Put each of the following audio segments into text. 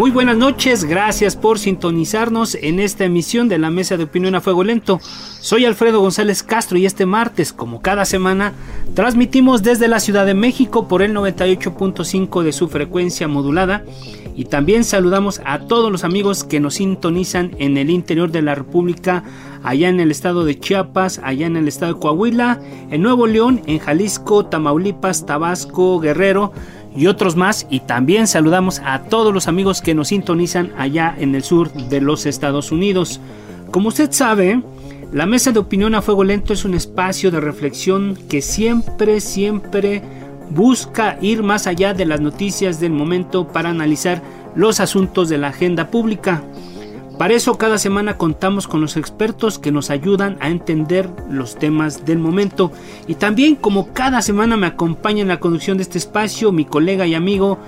Muy buenas noches, gracias por sintonizarnos en esta emisión de la Mesa de Opinión a Fuego Lento. Soy Alfredo González Castro y este martes, como cada semana, transmitimos desde la Ciudad de México por el 98.5 de su frecuencia modulada y también saludamos a todos los amigos que nos sintonizan en el interior de la República, allá en el estado de Chiapas, allá en el estado de Coahuila, en Nuevo León, en Jalisco, Tamaulipas, Tabasco, Guerrero, y otros más. Y también saludamos a todos los amigos que nos sintonizan allá en el sur de los Estados Unidos. Como usted sabe, la mesa de opinión a fuego lento es un espacio de reflexión que siempre, siempre busca ir más allá de las noticias del momento para analizar los asuntos de la agenda pública. Para eso cada semana contamos con los expertos que nos ayudan a entender los temas del momento. Y también como cada semana me acompaña en la conducción de este espacio mi colega y amigo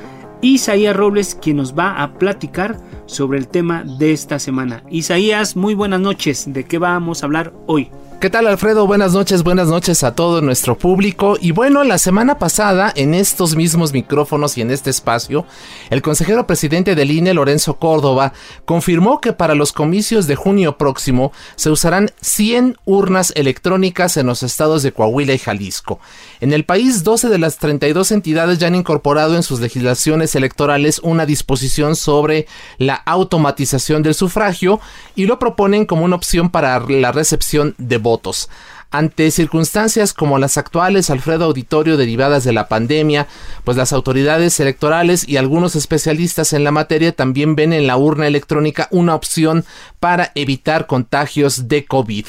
Isaías Robles, quien nos va a platicar sobre el tema de esta semana. Isaías, muy buenas noches. ¿De qué vamos a hablar hoy? ¿Qué tal Alfredo? Buenas noches, buenas noches a todo nuestro público. Y bueno, la semana pasada, en estos mismos micrófonos y en este espacio, el consejero presidente del INE, Lorenzo Córdoba, confirmó que para los comicios de junio próximo se usarán 100 urnas electrónicas en los estados de Coahuila y Jalisco. En el país, 12 de las 32 entidades ya han incorporado en sus legislaciones electorales una disposición sobre la automatización del sufragio y lo proponen como una opción para la recepción de votos. Ante circunstancias como las actuales, Alfredo Auditorio, derivadas de la pandemia, pues las autoridades electorales y algunos especialistas en la materia también ven en la urna electrónica una opción para evitar contagios de COVID.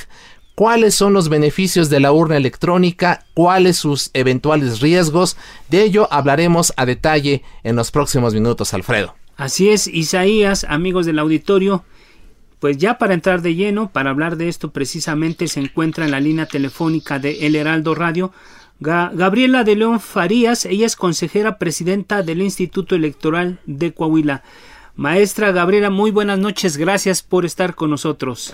¿Cuáles son los beneficios de la urna electrónica? ¿Cuáles sus eventuales riesgos? De ello hablaremos a detalle en los próximos minutos, Alfredo. Así es, Isaías, amigos del auditorio. Pues ya para entrar de lleno, para hablar de esto precisamente se encuentra en la línea telefónica de El Heraldo Radio Gabriela de León Farías, ella es consejera presidenta del Instituto Electoral de Coahuila. Maestra Gabriela, muy buenas noches, gracias por estar con nosotros.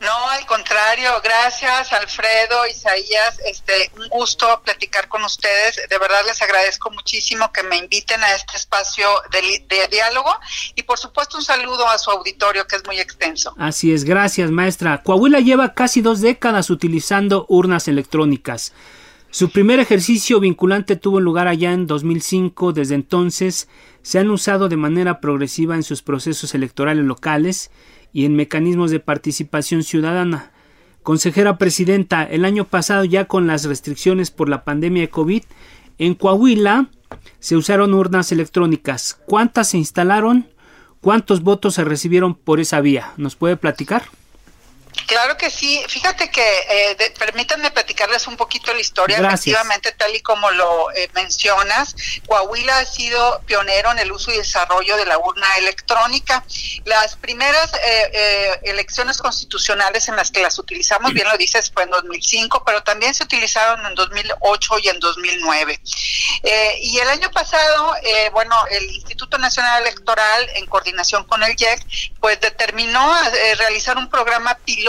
No, al contrario, gracias Alfredo, Isaías, este, un gusto platicar con ustedes. De verdad les agradezco muchísimo que me inviten a este espacio de, de, diálogo y por supuesto un saludo a su auditorio que es muy extenso. Así es, gracias maestra. Coahuila lleva casi dos décadas utilizando urnas electrónicas. Su primer ejercicio vinculante tuvo lugar allá en 2005. Desde entonces se han usado de manera progresiva en sus procesos electorales locales y en mecanismos de participación ciudadana. Consejera Presidenta, el año pasado ya con las restricciones por la pandemia de COVID, en Coahuila se usaron urnas electrónicas. ¿Cuántas se instalaron? ¿Cuántos votos se recibieron por esa vía? ¿Nos puede platicar? Claro que sí. Fíjate que eh, permítanme platicarles un poquito la historia. Efectivamente, tal y como lo eh, mencionas, Coahuila ha sido pionero en el uso y desarrollo de la urna electrónica. Las primeras eh, elecciones constitucionales en las que las utilizamos, bien lo dices, fue en 2005, pero también se utilizaron en 2008 y en 2009. y el año pasado, bueno, el Instituto Nacional Electoral, en coordinación con el IEC, pues determinó realizar un programa piloto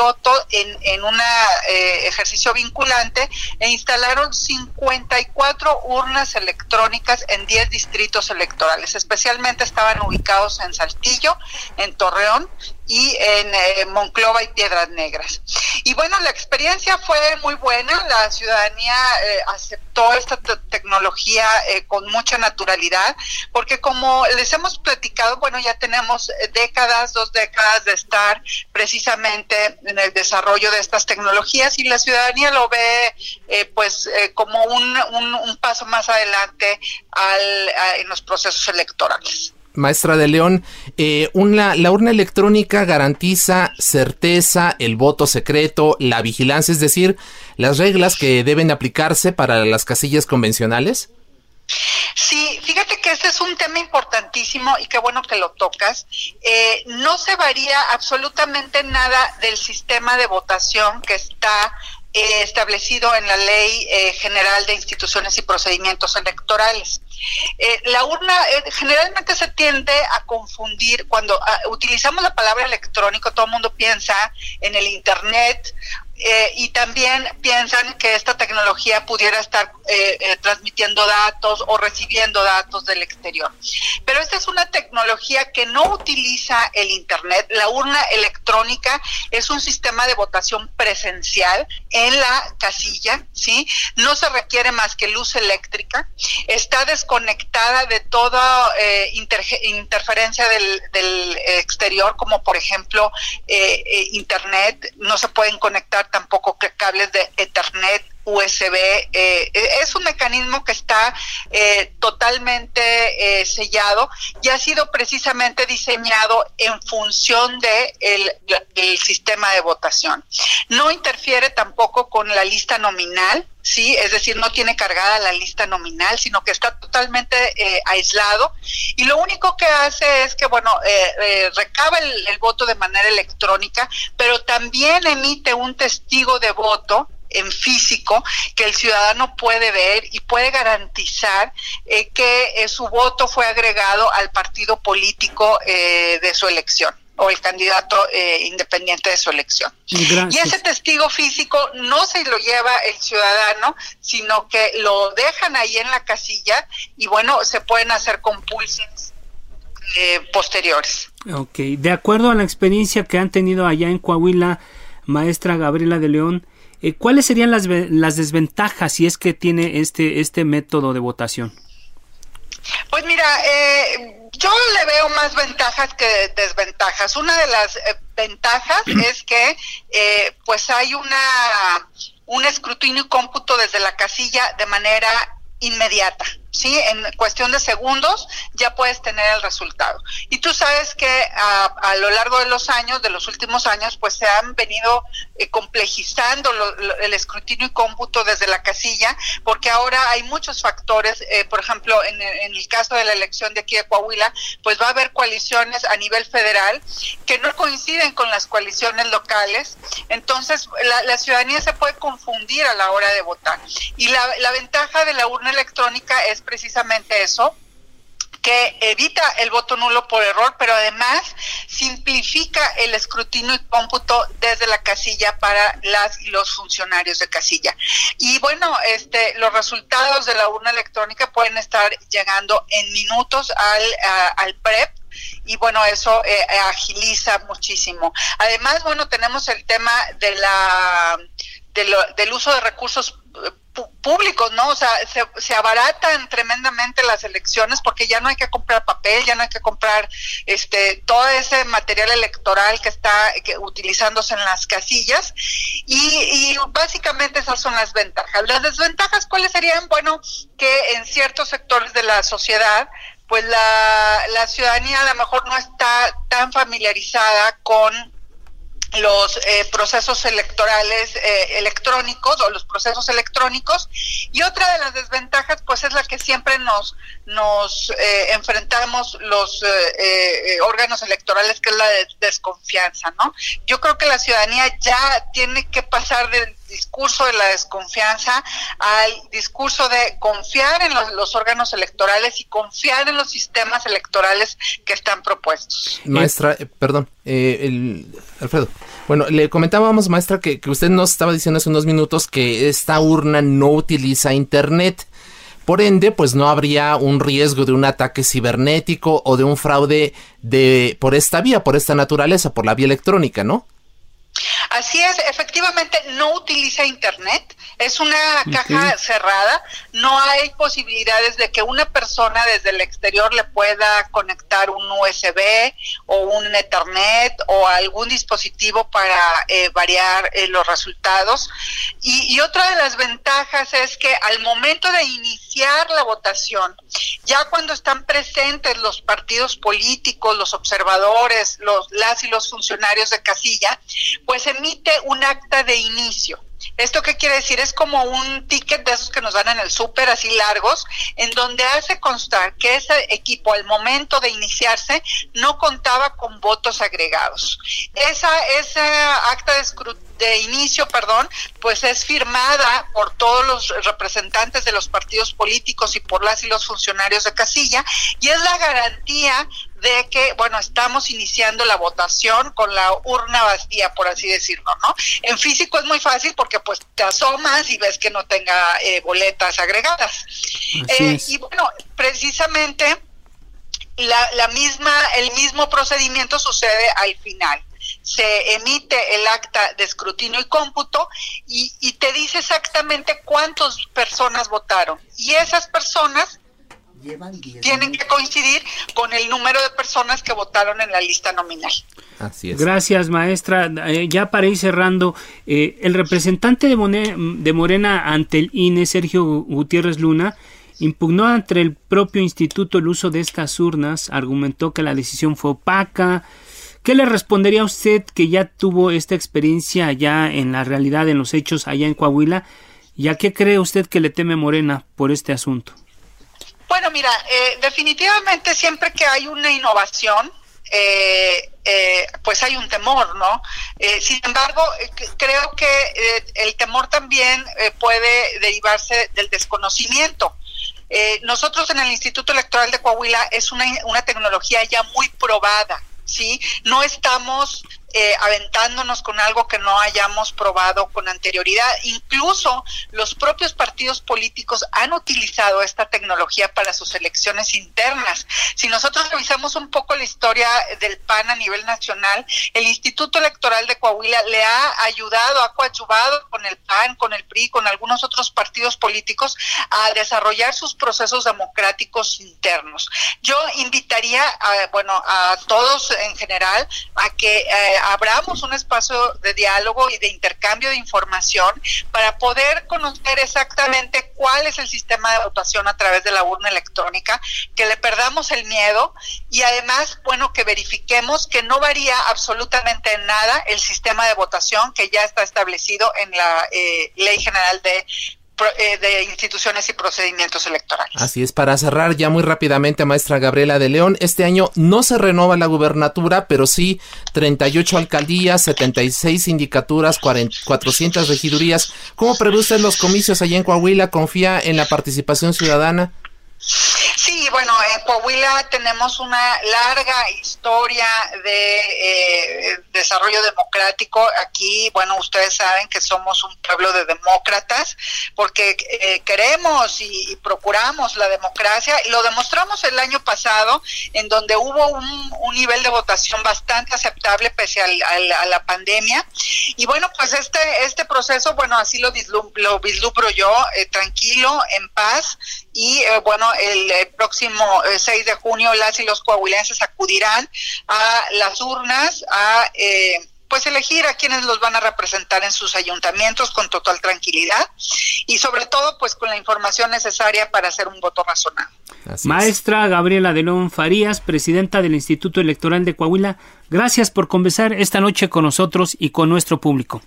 en, un eh, ejercicio vinculante e instalaron 54 urnas electrónicas en 10 distritos electorales. Especialmente estaban ubicados en Saltillo, en Torreón y en eh, Monclova y Piedras Negras. Y bueno, la experiencia fue muy buena, la ciudadanía eh, aceptó esta tecnología eh, con mucha naturalidad, porque como les hemos platicado, bueno, ya tenemos décadas, dos décadas de estar precisamente en el desarrollo de estas tecnologías y la ciudadanía lo ve pues como un, un, paso más adelante al, en los procesos electorales. maestra de León, eh, una, la urna electrónica garantiza certeza, el voto secreto, la vigilancia, es decir, las reglas que deben aplicarse para las casillas convencionales. Sí, fíjate que este es un tema importantísimo y qué bueno que lo tocas. Eh, no se varía absolutamente nada del sistema de votación que está eh, establecido en la Ley eh, General de Instituciones y Procedimientos Electorales. la urna generalmente se tiende a confundir cuando ah, utilizamos la palabra electrónico, todo el mundo piensa en el Internet eh, y también piensan que esta tecnología pudiera estar eh, eh, transmitiendo datos o recibiendo datos del exterior. Pero esta es una tecnología que no utiliza el Internet. La urna electrónica es un sistema de votación presencial en la casilla, ¿sí? No se requiere más que luz eléctrica. Está desconectada de toda interferencia del, del, exterior, como por ejemplo Internet. No se pueden conectar tampoco cables de Ethernet, USB. Eh, es un mecanismo que está eh, totalmente eh, sellado y ha sido precisamente diseñado en función de el, del sistema de votación. No interfiere tampoco con la lista nominal. Sí, es decir, no tiene cargada la lista nominal, sino que está totalmente aislado y lo único que hace es que, bueno, recaba el, el voto de manera electrónica, pero también emite un testigo de voto en físico que el ciudadano puede ver y puede garantizar eh, que eh, su voto fue agregado al partido político eh, de su elección o el candidato independiente de su elección. Y ese testigo físico no se lo lleva el ciudadano, sino que lo dejan ahí en la casilla y bueno, se pueden hacer compulsiones posteriores. Ok, de acuerdo a la experiencia que han tenido allá en Coahuila, maestra Gabriela de León, eh, ¿Cuáles serían las, las desventajas si es que tiene este, este método de votación? Pues mira, eh, yo le veo más ventajas que desventajas. Una de las eh, ventajas es que pues hay una un escrutinio y cómputo desde la casilla de manera inmediata. ¿Sí? En cuestión de segundos ya puedes tener el resultado. Y tú sabes que a, lo largo de los años, de los últimos años, pues se han venido eh, complejizando el escrutinio y cómputo desde la casilla, porque ahora hay muchos factores, eh, por ejemplo, en, el caso de la elección de aquí de Coahuila, pues va a haber coaliciones a nivel federal que no coinciden con las coaliciones locales, entonces la, ciudadanía se puede confundir a la hora de votar. Y la ventaja de la urna electrónica es precisamente eso, que evita el voto nulo por error, pero además simplifica el escrutinio y cómputo desde la casilla para las y los funcionarios de casilla. Y bueno, este, los resultados de la urna electrónica pueden estar llegando en minutos al, al PREP y bueno, eso eh, agiliza muchísimo. Además, bueno, tenemos el tema de la del uso de recursos públicos, ¿no? O sea, se, se, abaratan tremendamente las elecciones porque ya no hay que comprar papel, ya no hay que comprar este todo ese material electoral que está utilizándose en las casillas y, y, básicamente esas son las ventajas. Las desventajas, ¿cuáles serían? Bueno, que en ciertos sectores de la sociedad pues la, la ciudadanía a lo mejor no está tan familiarizada con los eh, procesos electorales eh, electrónicos o los procesos electrónicos y otra de las desventajas pues es la que siempre nos nos eh, enfrentamos los órganos electorales que es la desconfianza no yo creo que la ciudadanía ya tiene que pasar del discurso de la desconfianza al discurso de confiar en los, órganos electorales y confiar en los sistemas electorales que están propuestos. Maestra, perdón, el, Alfredo. Bueno, le comentábamos, maestra, que, que usted nos estaba diciendo hace unos minutos que esta urna no utiliza Internet. Por ende, pues no habría un riesgo de un ataque cibernético o de un fraude de por esta vía, por esta naturaleza, por la vía electrónica, ¿no? Así es, efectivamente no utiliza internet, es una caja cerrada, no hay posibilidades de que una persona desde el exterior le pueda conectar un USB o un Ethernet o algún dispositivo para eh, variar eh, los resultados. Y, y otra de las ventajas es que al momento de iniciar la votación, ya cuando están presentes los partidos políticos, los observadores, los las y los funcionarios de casilla, pues emite un acta de inicio. ¿Esto qué quiere decir? Es como un ticket de esos que nos dan en el súper, así largos, en donde hace constar que ese equipo al momento de iniciarse no contaba con votos agregados. Esa, esa acta de de inicio, perdón, pues es firmada por todos los representantes de los partidos políticos y por las y los funcionarios de casilla y es la garantía de que, bueno, estamos iniciando la votación con la urna vacía, por así decirlo, ¿no? En físico es muy fácil porque pues te asomas y ves que no tenga eh, boletas agregadas. Eh, y bueno, precisamente la, la misma, el mismo procedimiento sucede al final se emite el acta de escrutinio y cómputo y, y, te dice exactamente cuántas personas votaron. Y esas personas tienen que coincidir con el número de personas que votaron en la lista nominal. Así es. Gracias, maestra. Eh, ya para ir cerrando, eh, el representante de, de Morena ante el INE, Sergio Gutiérrez Luna, impugnó ante el propio instituto el uso de estas urnas, argumentó que la decisión fue opaca. ¿Qué le respondería a usted que ya tuvo esta experiencia allá en la realidad, en los hechos allá en Coahuila? ¿Y a qué cree usted que le teme Morena por este asunto? Bueno, mira, eh, definitivamente siempre que hay una innovación, eh, eh, pues hay un temor, ¿no? sin embargo, creo que el temor también puede derivarse del desconocimiento. nosotros en el Instituto Electoral de Coahuila es una, una tecnología ya muy probada, ¿sí? No estamos eh, aventándonos con algo que no hayamos probado con anterioridad. Incluso los propios partidos políticos han utilizado esta tecnología para sus elecciones internas. Si nosotros revisamos un poco la historia del PAN a nivel nacional, el Instituto Electoral de Coahuila le ha ayudado, ha coadyuvado con el PAN, con el PRI, con algunos otros partidos políticos a desarrollar sus procesos democráticos internos. Yo invitaría, a, bueno, a todos en general a que eh, abramos un espacio de diálogo y de intercambio de información para poder conocer exactamente cuál es el sistema de votación a través de la urna electrónica, que le perdamos el miedo y además, bueno, que verifiquemos que no varía absolutamente en nada el sistema de votación que ya está establecido en la eh, Ley General de de instituciones y procedimientos electorales. Así es, para cerrar ya muy rápidamente, maestra Gabriela de León, este año no se renova la gubernatura, pero sí 38 alcaldías, 76 sindicaturas, 400 regidurías. ¿Cómo prevé usted los comicios allá en Coahuila? ¿Confía en la participación ciudadana? Sí, bueno, en Coahuila tenemos una larga historia de eh, desarrollo democrático. Aquí, bueno, ustedes saben que somos un pueblo de demócratas porque eh, queremos y, procuramos la democracia y lo demostramos el año pasado en donde hubo un, nivel de votación bastante aceptable pese a la pandemia. Y bueno, pues este, este proceso, bueno, así lo, lo vislumbro yo, eh, tranquilo, en paz y bueno, el, próximo 6 de junio las y los coahuilenses acudirán a las urnas a eh, pues elegir a quienes los van a representar en sus ayuntamientos con total tranquilidad y sobre todo pues con la información necesaria para hacer un voto razonable. Maestra Gabriela Delón Farías, presidenta del Instituto Electoral de Coahuila, gracias por conversar esta noche con nosotros y con nuestro público.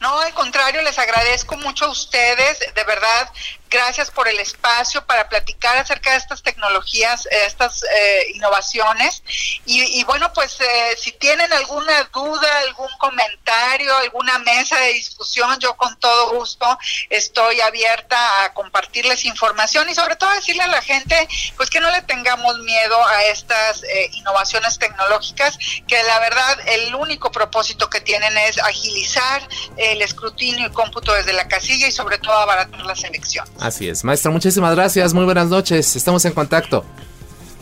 No, al contrario, les agradezco mucho a ustedes, de verdad, gracias por el espacio para platicar acerca de estas tecnologías, eh, estas eh, innovaciones. Y, bueno, pues eh, si tienen alguna duda, algún comentario, alguna mesa de discusión, yo con todo gusto estoy abierta a compartirles información y sobre todo decirle a la gente, pues que no le tengamos miedo a estas innovaciones tecnológicas, que la verdad el único propósito que tienen es agilizar el escrutinio y cómputo desde la casilla y sobre todo abaratar las elecciones. Así es. Maestra, muchísimas gracias. Muy buenas noches. Estamos en contacto.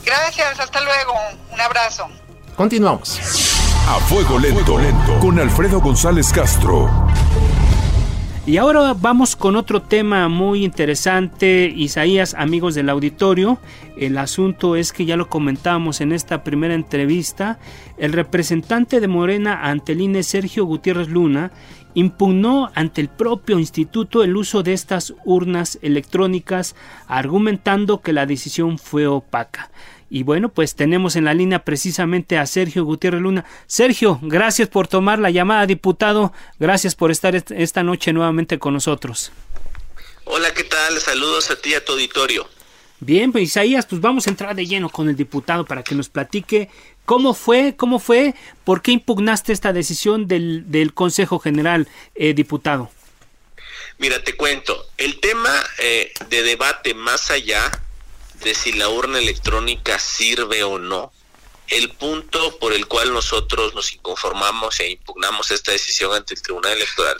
Gracias. Hasta luego. Un abrazo. Continuamos. A Fuego Lento, Lento con Alfredo González Castro. Y ahora vamos con otro tema muy interesante, Isaías, amigos del auditorio. El asunto es que ya lo comentamos en esta primera entrevista, el representante de Morena ante el INE, Sergio Gutiérrez Luna, impugnó ante el propio instituto el uso de estas urnas electrónicas, argumentando que la decisión fue opaca. Y bueno, pues tenemos en la línea precisamente a Sergio Gutiérrez Luna. Sergio, gracias por tomar la llamada, diputado. Gracias por estar esta noche nuevamente con nosotros. Hola, ¿qué tal? Saludos a ti, a tu auditorio. Bien, pues Isaías, pues vamos a entrar de lleno con el diputado para que nos platique cómo fue, cómo fue, por qué impugnaste esta decisión del, del Consejo General, eh, diputado. Mira, te cuento, el tema eh, de debate más allá de si la urna electrónica sirve o no, el punto por el cual nosotros nos inconformamos e impugnamos esta decisión ante el Tribunal Electoral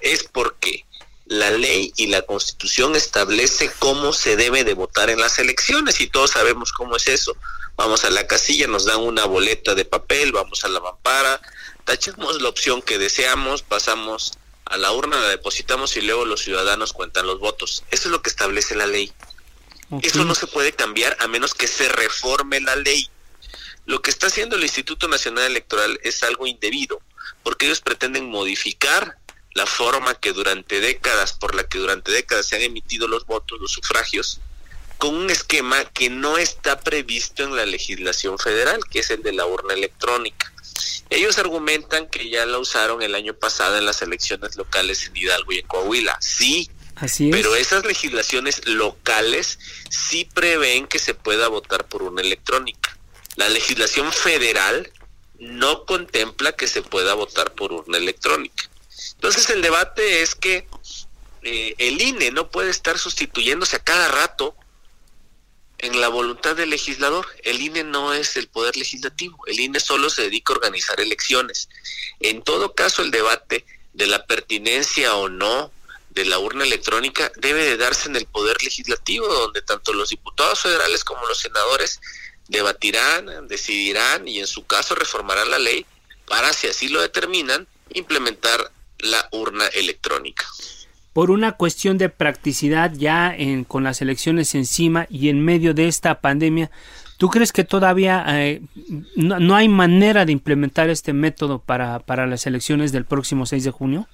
es porque la ley y la constitución establece cómo se debe de votar en las elecciones y todos sabemos cómo es eso. Vamos a la casilla, nos dan una boleta de papel, vamos a la mampara, tachamos la opción que deseamos, pasamos a la urna, la depositamos y luego los ciudadanos cuentan los votos. Eso es lo que establece la ley. Eso no se puede cambiar a menos que se reforme la ley. Lo que está haciendo el Instituto Nacional Electoral es algo indebido, porque ellos pretenden modificar la forma que durante décadas, por la que durante décadas se han emitido los votos, los sufragios, con un esquema que no está previsto en la legislación federal, que es el de la urna electrónica. Ellos argumentan que ya la usaron el año pasado en las elecciones locales en Hidalgo y en Coahuila. Sí, pero esas legislaciones locales sí prevén que se pueda votar por una electrónica. La legislación federal no contempla que se pueda votar por una electrónica. Entonces el debate es que eh, el INE no puede estar sustituyéndose a cada rato en la voluntad del legislador. El INE no es el poder legislativo, el INE solo se dedica a organizar elecciones. En todo caso, el debate de la pertinencia o no de la urna electrónica debe de darse en el poder legislativo, donde tanto los diputados federales como los senadores debatirán, decidirán y en su caso reformarán la ley para, si así lo determinan, implementar la urna electrónica. Por una cuestión de practicidad ya en, con las elecciones encima y en medio de esta pandemia, ¿tú crees que todavía eh, no, no, hay manera de implementar este método para, para las elecciones del próximo 6 de junio?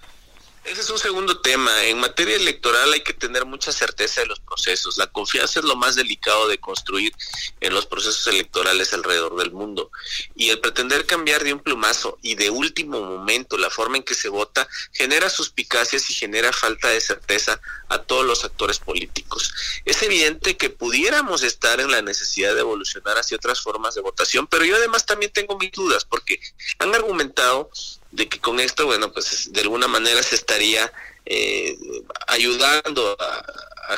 Ese es un segundo tema. En materia electoral hay que tener mucha certeza de los procesos. La confianza es lo más delicado de construir en los procesos electorales alrededor del mundo. Y el pretender cambiar de un plumazo y de último momento la forma en que se vota genera suspicacias y genera falta de certeza a todos los actores políticos. Es evidente que pudiéramos estar en la necesidad de evolucionar hacia otras formas de votación, pero yo además también tengo mis dudas porque han argumentado de que con esto, bueno, pues de alguna manera se estaría eh, ayudando a,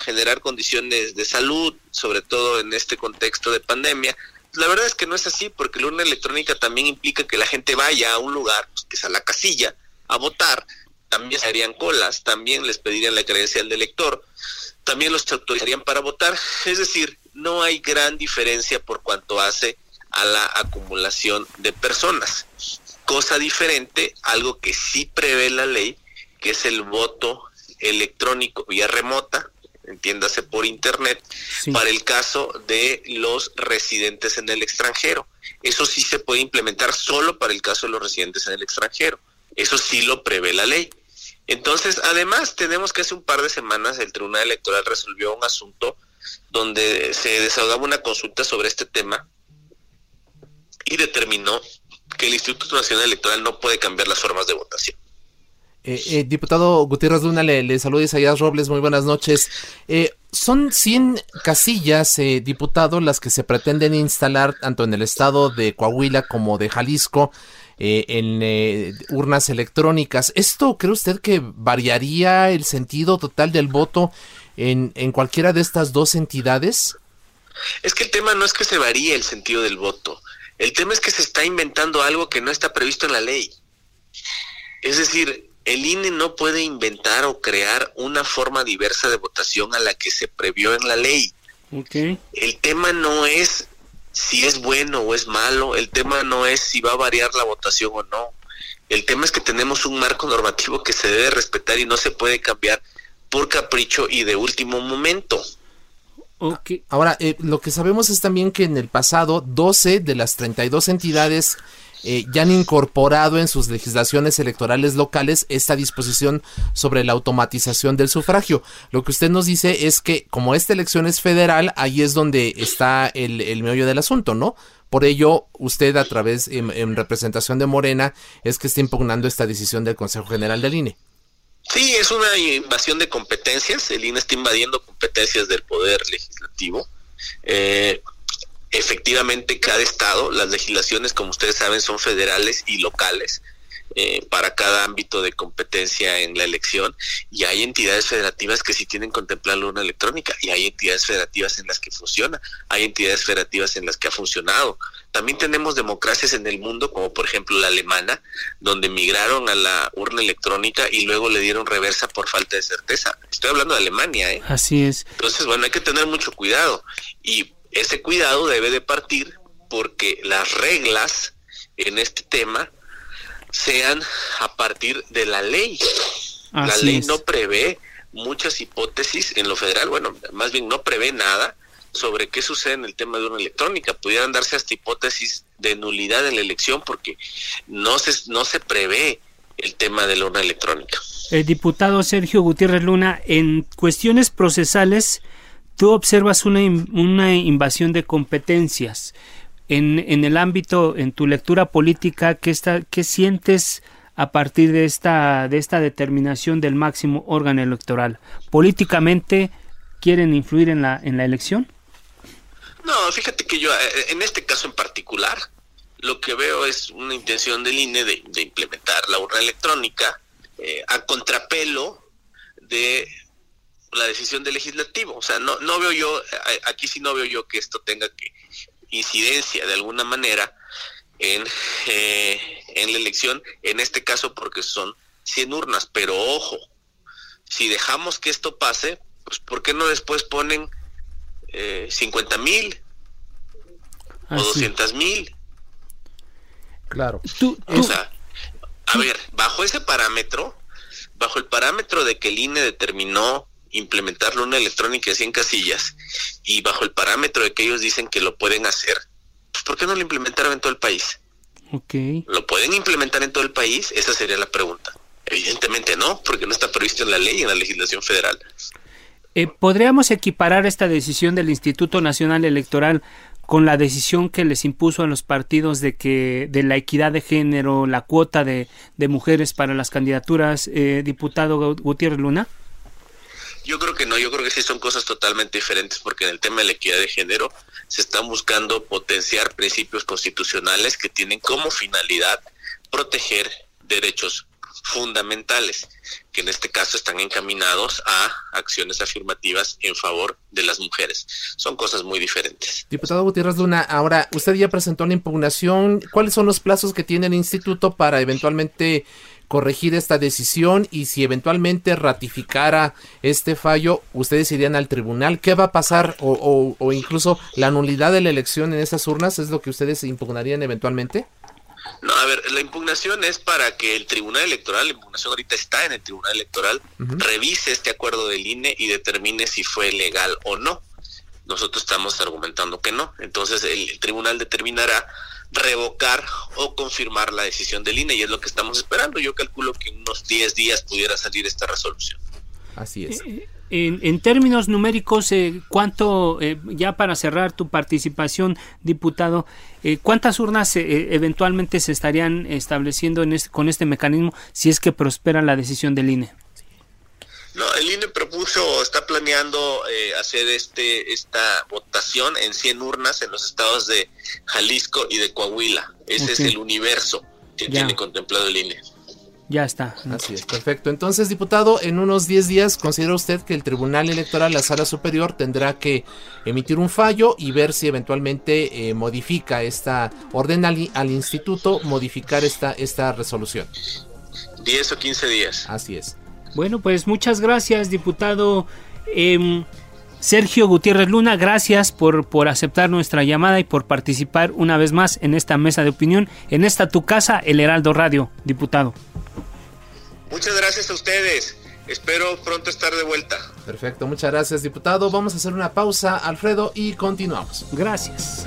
generar condiciones de salud, sobre todo en este contexto de pandemia. La verdad es que no es así, porque la urna electrónica también implica que la gente vaya a un lugar, pues, que es a la casilla, a votar, también se harían colas, también les pedirían la credencial del elector, también los autorizarían para votar, es decir, no hay gran diferencia por cuanto hace a la acumulación de personas cosa diferente, algo que sí prevé la ley, que es el voto electrónico vía remota, entiéndase por internet, para el caso de los residentes en el extranjero. Eso sí se puede implementar solo para el caso de los residentes en el extranjero. Eso sí lo prevé la ley. Entonces, además, tenemos que hace un par de semanas el Tribunal Electoral resolvió un asunto donde se desahogaba una consulta sobre este tema y determinó que el Instituto Nacional Electoral no puede cambiar las formas de votación. Eh, eh, diputado Gutiérrez Luna, le, le saluda Isaías Robles, muy buenas noches. Eh, son 100 casillas, diputado, las que se pretenden instalar tanto en el estado de Coahuila como de Jalisco en urnas electrónicas. ¿Esto cree usted que variaría el sentido total del voto en, en cualquiera de estas dos entidades? Es que el tema no es que se varíe el sentido del voto. El tema es que se está inventando algo que no está previsto en la ley. Es decir, el INE no puede inventar o crear una forma diversa de votación a la que se previó en la ley. El tema no es si es bueno o es malo, el tema no es si va a variar la votación o no. El tema es que tenemos un marco normativo que se debe respetar y no se puede cambiar por capricho y de último momento. Ahora, eh, lo que sabemos es también que en el pasado 12 de las 32 entidades eh, ya han incorporado en sus legislaciones electorales locales esta disposición sobre la automatización del sufragio. Lo que usted nos dice es que como esta elección es federal, ahí es donde está el, el meollo del asunto, ¿no? Por ello, usted a través, en, representación de Morena, es que está impugnando esta decisión del Consejo General del INE. Sí, es una invasión de competencias. El INE está invadiendo competencias del Poder Legislativo. Eh, efectivamente, cada estado, las legislaciones, como ustedes saben, son federales y locales. Eh, para cada ámbito de competencia en la elección y hay entidades federativas que sí tienen contemplar la urna electrónica y hay entidades federativas en las que funciona, hay entidades federativas en las que ha funcionado. También tenemos democracias en el mundo, como por ejemplo la alemana, donde migraron a la urna electrónica y luego le dieron reversa por falta de certeza. Estoy hablando de Alemania, ¿eh? Así es. Entonces, bueno, hay que tener mucho cuidado y ese cuidado debe de partir porque las reglas en este tema sean a partir de la ley. la ley no prevé muchas hipótesis en lo federal, bueno, más bien no prevé nada sobre qué sucede en el tema de una electrónica. Pudieran darse hasta hipótesis de nulidad en la elección porque no se, no se prevé el tema de la urna electrónica. El diputado Sergio Gutiérrez Luna, en cuestiones procesales, tú observas una, una invasión de competencias en, en el ámbito, en tu lectura política, ¿qué, está, qué sientes a partir de esta, de esta determinación del máximo órgano electoral? ¿Políticamente quieren influir en la, en la elección? No, fíjate que yo, eh, en este caso en particular, lo que veo es una intención del INE de, implementar la urna electrónica eh, a contrapelo de la decisión del legislativo. O sea, no, no veo yo, eh, aquí sí no veo yo que esto tenga que incidencia de alguna manera en, eh, en la elección, en este caso porque son 100 urnas, pero ojo, si dejamos que esto pase, pues ¿por qué no después ponen eh, 50 mil o 200 mil? Claro. O sea, a ver, bajo ese parámetro, bajo el parámetro de que el INE determinó implementar una electrónica de 100 casillas y bajo el parámetro de que ellos dicen que lo pueden hacer, pues ¿por qué no lo implementaron en todo el país? Okay. ¿Lo pueden implementar en todo el país? Esa sería la pregunta. Evidentemente no, porque no está previsto en la ley, en la legislación federal. Eh, ¿Podríamos equiparar esta decisión del Instituto Nacional Electoral con la decisión que les impuso a los partidos de que de la equidad de género, la cuota de, de mujeres para las candidaturas, eh, diputado Gutiérrez Luna? Yo creo que no, yo creo que sí son cosas totalmente diferentes porque en el tema de la equidad de género se están buscando potenciar principios constitucionales que tienen como finalidad proteger derechos fundamentales, que en este caso están encaminados a acciones afirmativas en favor de las mujeres. Son cosas muy diferentes. Diputado Gutiérrez Luna, ahora usted ya presentó una impugnación. ¿Cuáles son los plazos que tiene el instituto para eventualmente corregir esta decisión y si eventualmente ratificara este fallo, ustedes irían al tribunal. ¿Qué va a pasar? O, o, incluso la nulidad de la elección en esas urnas es lo que ustedes impugnarían eventualmente. No, a ver, la impugnación es para que el Tribunal Electoral, la impugnación ahorita está en el Tribunal Electoral, revise este acuerdo del INE y determine si fue legal o no. Nosotros estamos argumentando que no. Entonces el tribunal determinará revocar o confirmar la decisión del INE y es lo que estamos esperando. Yo calculo que en unos 10 días pudiera salir esta resolución. Así es. Eh, en, términos numéricos, eh, ¿cuánto, eh, ya para cerrar tu participación, diputado, cuántas urnas eventualmente se estarían estableciendo en este, con este mecanismo si es que prospera la decisión del INE? No, el INE propuso, está planeando eh, hacer este esta votación en 100 urnas en los estados de Jalisco y de Coahuila. Ese es el universo que tiene contemplado el INE. Ya está. Así es, perfecto. Entonces, diputado, en unos 10 días, ¿considera usted que el Tribunal Electoral, la Sala Superior, tendrá que emitir un fallo y ver si eventualmente eh, modifica esta, orden al, al, instituto modificar esta, esta resolución? 10 o 15 días. Así es. Bueno, pues muchas gracias, diputado. Eh, Sergio Gutiérrez Luna, gracias por, por aceptar nuestra llamada y por participar una vez más en esta mesa de opinión, en esta tu casa, el Heraldo Radio, diputado. Muchas gracias a ustedes. Espero pronto estar de vuelta. Perfecto, muchas gracias, diputado. Vamos a hacer una pausa, Alfredo, y continuamos. Gracias.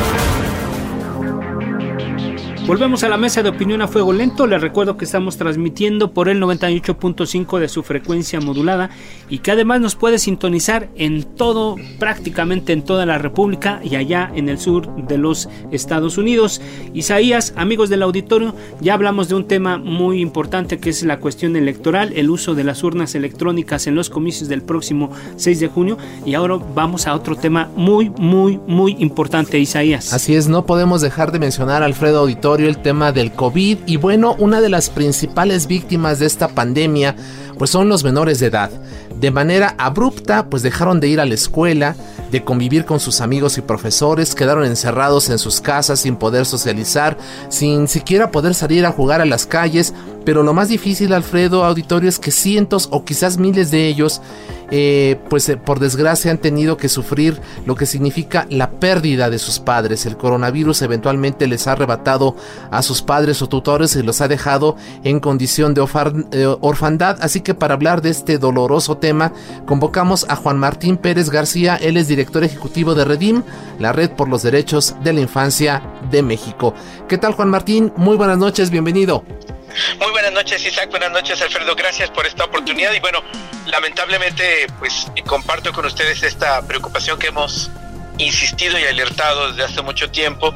Volvemos a la mesa de opinión a fuego lento. Les recuerdo que estamos transmitiendo por el 98.5 de su frecuencia modulada y que además nos puede sintonizar en todo, prácticamente en toda la República y allá en el sur de los Estados Unidos. Isaías, amigos del auditorio, ya hablamos de un tema muy importante que es la cuestión electoral, el uso de las urnas electrónicas en los comicios del próximo 6 de junio. Y ahora vamos a otro tema muy, muy, muy importante, Isaías. Así es, no podemos dejar de mencionar, Alfredo Auditorio, el tema del COVID y bueno, una de las principales víctimas de esta pandemia pues son los menores de edad. De manera abrupta pues dejaron de ir a la escuela, de convivir con sus amigos y profesores, quedaron encerrados en sus casas sin poder socializar, sin siquiera poder salir a jugar a las calles, pero lo más difícil Alfredo Auditorio es que cientos o quizás miles de ellos eh, pues eh, por desgracia han tenido que sufrir lo que significa la pérdida de sus padres. El coronavirus eventualmente les ha arrebatado a sus padres o tutores y los ha dejado en condición de eh, orfandad. Así que para hablar de este doloroso convocamos a Juan Martín Pérez García. Él es director ejecutivo de Redim, la Red por los Derechos de la Infancia de México. ¿Qué tal Juan Martín? Muy buenas noches, bienvenido. Muy buenas noches, Isaac. Buenas noches, Alfredo. Gracias por esta oportunidad. Y bueno, lamentablemente, pues comparto con ustedes esta preocupación que hemos insistido y alertado desde hace mucho tiempo,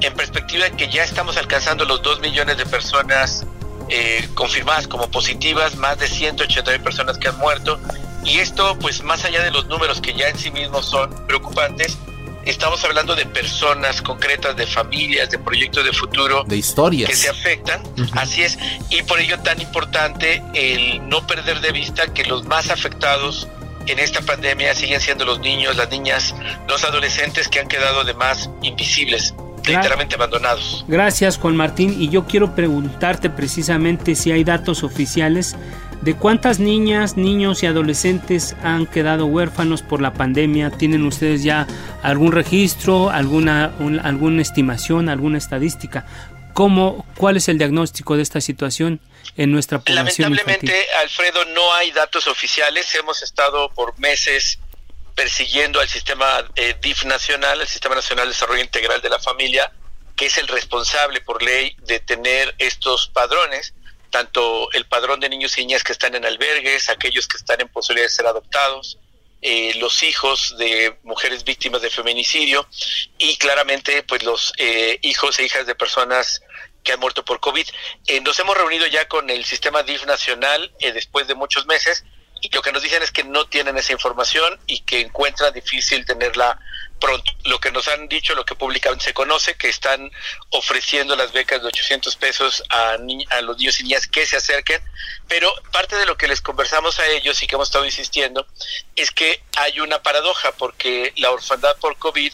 en perspectiva de que ya estamos alcanzando los 2 millones de personas eh, confirmadas como positivas, más de 180 mil personas que han muerto. Y esto, pues más allá de los números que ya en sí mismos son preocupantes, estamos hablando de personas concretas, de familias, de proyectos de futuro. De historias. Que se afectan. Así es. Y por ello tan importante el no perder de vista que los más afectados en esta pandemia siguen siendo los niños, las niñas, los adolescentes que han quedado además invisibles literalmente abandonados. Gracias Juan Martín y yo quiero preguntarte precisamente si hay datos oficiales ¿De cuántas niñas, niños y adolescentes han quedado huérfanos por la pandemia? ¿Tienen ustedes ya algún registro, alguna, alguna estimación, alguna estadística? ¿Cómo, ¿Cuál es el diagnóstico de esta situación en nuestra población? Lamentablemente, Alfredo, no hay datos oficiales. Hemos estado por meses persiguiendo al sistema eh, DIF nacional, el Sistema Nacional de Desarrollo Integral de la Familia, que es el responsable por ley de tener estos padrones tanto el padrón de niños y niñas que están en albergues, aquellos que están en posibilidad de ser adoptados, eh, los hijos de mujeres víctimas de feminicidio y claramente pues los eh, hijos e hijas de personas que han muerto por COVID. Eh, nos hemos reunido ya con el sistema DIF nacional después de muchos meses lo que nos dicen es que no tienen esa información y que encuentran difícil tenerla pronto. Lo que nos han dicho, lo que públicamente se conoce, que están ofreciendo las becas de 800 pesos a, a los niños y niñas que se acerquen, pero parte de lo que les conversamos a ellos y que hemos estado insistiendo es que hay una paradoja porque la orfandad por COVID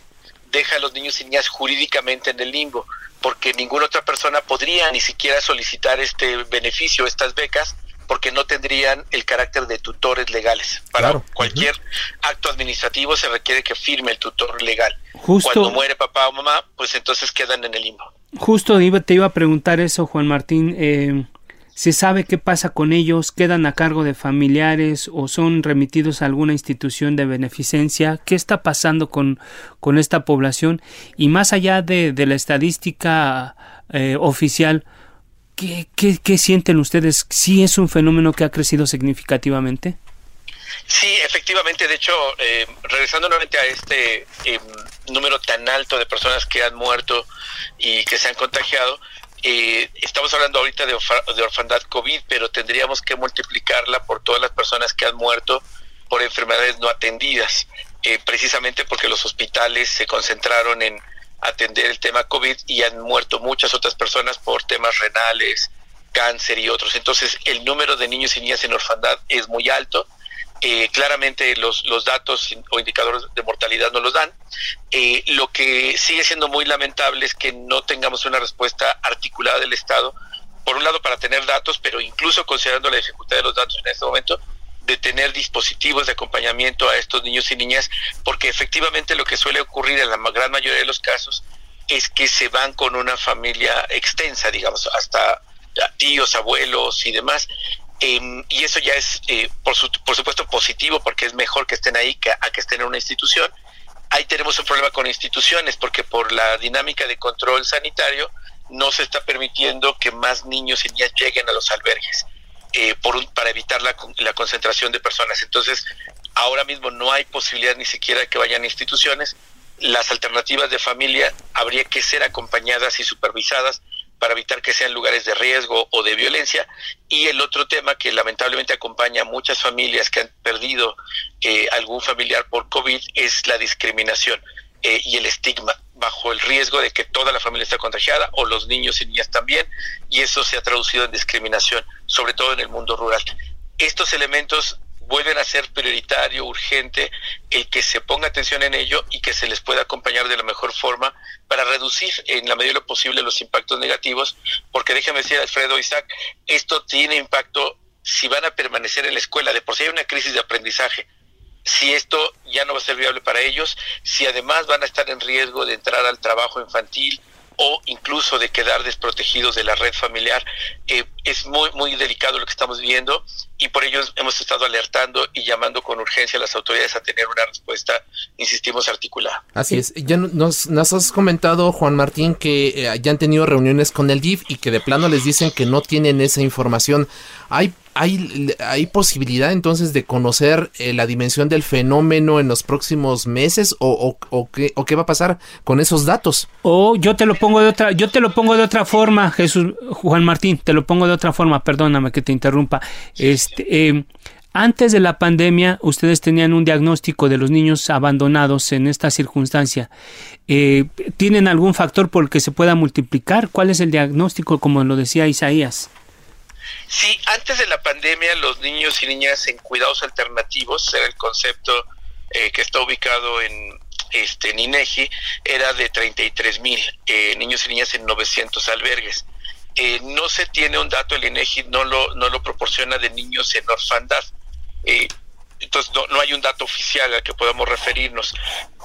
deja a los niños y niñas jurídicamente en el limbo, porque ninguna otra persona podría ni siquiera solicitar este beneficio, estas becas, porque no tendrían el carácter de tutores legales. Para cualquier acto administrativo se requiere que firme el tutor legal. Cuando muere papá o mamá, pues entonces quedan en el limbo. Justo te iba a preguntar eso, Juan Martín. Eh, ¿Se sabe qué pasa con ellos? ¿Quedan a cargo de familiares o son remitidos a alguna institución de beneficencia? ¿Qué está pasando con, con esta población? Y más allá de, la estadística eh, oficial, ¿Qué, sienten ustedes? ¿Sí es un fenómeno que ha crecido significativamente? Sí, efectivamente, de hecho, eh, regresando nuevamente a este em, número tan alto de personas que han muerto y que se han contagiado, eh, estamos hablando ahorita de, de, orfandad COVID, pero tendríamos que multiplicarla por todas las personas que han muerto por enfermedades no atendidas, eh, precisamente porque los hospitales se concentraron en atender el tema COVID y han muerto muchas otras personas por temas renales, cáncer y otros. Entonces, el número de niños y niñas en orfandad es muy alto eh, claramente los, los datos o indicadores de mortalidad no los dan. Eh, lo que sigue siendo muy lamentable es que no tengamos una respuesta articulada del Estado, por un lado para tener datos, pero incluso considerando la dificultad de los datos en este momento, de tener dispositivos de acompañamiento a estos niños y niñas, porque efectivamente lo que suele ocurrir en la gran mayoría de los casos es que se van con una familia extensa, digamos, hasta tíos, abuelos y demás, Em, y eso ya es, eh, por, por supuesto, positivo porque es mejor que estén ahí que a que estén en una institución. Ahí tenemos un problema con instituciones porque por la dinámica de control sanitario no se está permitiendo que más niños y niñas lleguen a los albergues eh, por para evitar la, la concentración de personas. Entonces, ahora mismo no hay posibilidad ni siquiera que vayan a instituciones. Las alternativas de familia habría que ser acompañadas y supervisadas para evitar que sean lugares de riesgo o de violencia. Y el otro tema que lamentablemente acompaña a muchas familias que han perdido eh, algún familiar por COVID es la discriminación eh, y el estigma bajo el riesgo de que toda la familia esté contagiada o los niños y niñas también, y eso se ha traducido en discriminación, sobre todo en el mundo rural. Estos elementos vuelven a ser prioritario, urgente, el que se ponga atención en ello y que se les pueda acompañar de la mejor forma para reducir en la medida de lo posible los impactos negativos, porque déjeme decir, Alfredo Isaac, esto tiene impacto si van a permanecer en la escuela, de por sí hay una crisis de aprendizaje, si esto ya no va a ser viable para ellos, si además van a estar en riesgo de entrar al trabajo infantil, o incluso de quedar desprotegidos de la red familiar. Eh, es muy, muy delicado lo que estamos viendo y por ello hemos estado alertando y llamando con urgencia a las autoridades a tener una respuesta, insistimos, articulada. Así es. Ya nos, nos has comentado, Juan Martín, que eh, ya han tenido reuniones con el DIF y que de plano les dicen que no tienen esa información. ¿Hay ¿Hay, ¿Hay posibilidad entonces de conocer eh, la dimensión del fenómeno en los próximos meses o, qué, va a pasar con esos datos? O yo te lo pongo de otra, yo te lo pongo de otra forma, Jesús Juan Martín, te lo pongo de otra forma, perdóname que te interrumpa. Este, em, antes de la pandemia, ustedes tenían un diagnóstico de los niños abandonados en esta circunstancia. Eh, ¿Tienen algún factor por el que se pueda multiplicar? ¿Cuál es el diagnóstico, como lo decía Isaías? Sí, antes de la pandemia los niños y niñas en cuidados alternativos, era el concepto eh, que está ubicado en, este, en INEGI, era de 33 mil eh, niños y niñas en 900 albergues. Eh, no se tiene un dato, el INEGI no lo, no lo proporciona de niños en orfandad. entonces no, no, hay un dato oficial al que podamos referirnos.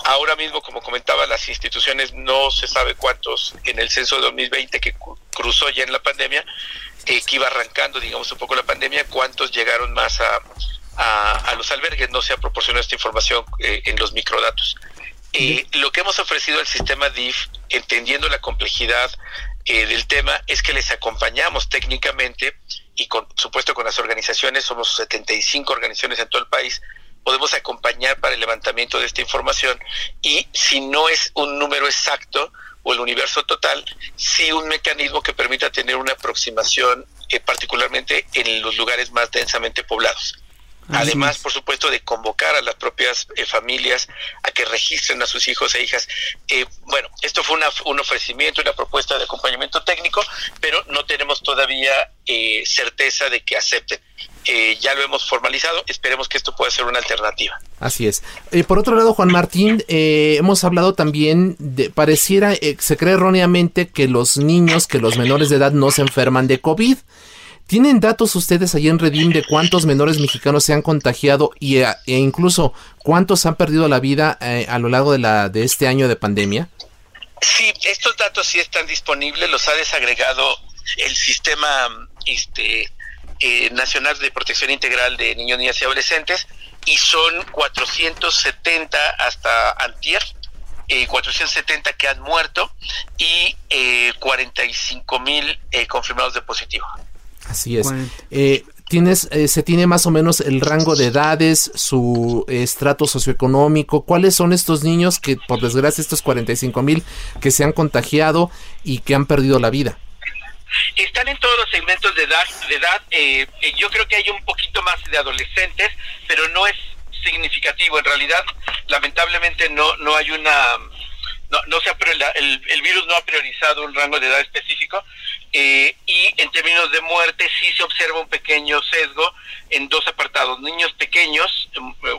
Ahora mismo, como comentaba, las instituciones no se sabe cuántos en el censo de 2020 que cruzó ya en la pandemia, eh, que iba arrancando, digamos, un poco la pandemia, cuántos llegaron más a, a, los albergues. No se ha proporcionado esta información eh, en los microdatos. Eh, lo que hemos ofrecido al sistema DIF, entendiendo la complejidad del tema, es que les acompañamos técnicamente y con supuesto con las organizaciones, somos 75 organizaciones en todo el país, podemos acompañar para el levantamiento de esta información y si no es un número exacto, o el universo total, sí un mecanismo que permita tener una aproximación, eh, particularmente en los lugares más densamente poblados. Además, por supuesto, de convocar a las propias eh, familias a que registren a sus hijos e hijas. Eh, bueno, esto fue una, un ofrecimiento, una propuesta de acompañamiento técnico, pero no tenemos todavía certeza de que acepten. Eh, ya lo hemos formalizado, esperemos que esto pueda ser una alternativa. Así es. Eh, por otro lado, Juan Martín, eh, hemos hablado también de, pareciera, se cree erróneamente que los niños, que los menores de edad no se enferman de COVID. ¿Tienen datos ustedes ahí en Redim de cuántos menores mexicanos se han contagiado y, e incluso cuántos han perdido la vida a lo largo de, la, de este año de pandemia? Sí, estos datos sí están disponibles, los ha desagregado el sistema este, eh, Nacional de Protección Integral de Niños, Niñas y Adolescentes y son 470 hasta antier, eh, 470 que han muerto y eh, 45 mil eh, confirmados de positivo. Así es. Eh, tienes, eh, se tiene más o menos el rango de edades, su estrato socioeconómico, cuáles son estos niños que por desgracia estos 45 mil que se han contagiado y que han perdido la vida. Están en todos los segmentos de edad. De edad eh, yo creo que hay un poquito más de adolescentes, pero no es significativo. En realidad, lamentablemente no no hay una no, no se el, el, virus no ha priorizado un rango de edad específico eh, y en términos de muerte sí se observa un pequeño sesgo en dos apartados, niños pequeños,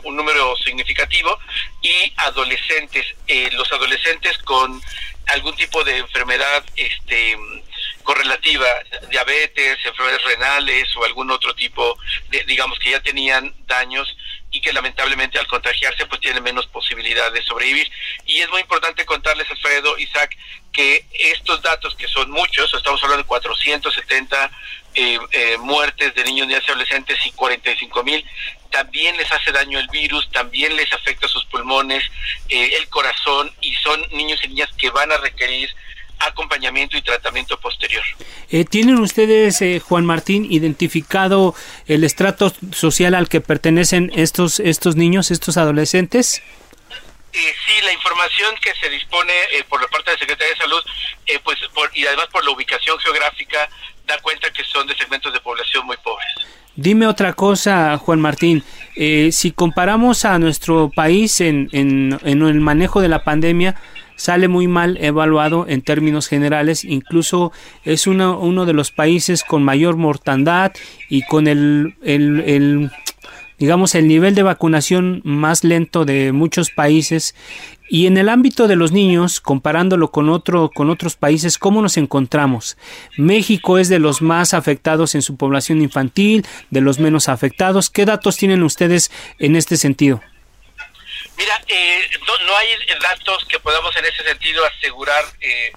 un número significativo, y adolescentes, eh, los adolescentes con algún tipo de enfermedad este correlativa, diabetes, enfermedades renales o algún otro tipo de, digamos que ya tenían daños y que lamentablemente al contagiarse pues tienen menos posibilidad de sobrevivir. Y es muy importante contarles, Alfredo, Isaac, que estos datos que son muchos, estamos hablando de 470 eh, eh, muertes de niños, y adolescentes y 45 mil, también les hace daño el virus, también les afecta sus pulmones, eh, el corazón y son niños y niñas que van a requerir acompañamiento y tratamiento posterior. Eh, ¿Tienen ustedes, eh, Juan Martín, identificado el estrato social al que pertenecen estos, estos niños, estos adolescentes? Eh, sí, la información que se dispone por la parte de Secretaría de Salud, pues y además por la ubicación geográfica, da cuenta que son de segmentos de población muy pobres. Dime otra cosa, Juan Martín. si comparamos a nuestro país en, en, en el manejo de la pandemia, sale muy mal evaluado en términos generales, incluso es uno, de los países con mayor mortandad y con el, el, digamos el nivel de vacunación más lento de muchos países y en el ámbito de los niños, comparándolo con otro con otros países, ¿cómo nos encontramos? México es de los más afectados en su población infantil, de los menos afectados. ¿Qué datos tienen ustedes en este sentido? Mira, eh, no, hay datos que podamos en ese sentido asegurar eh,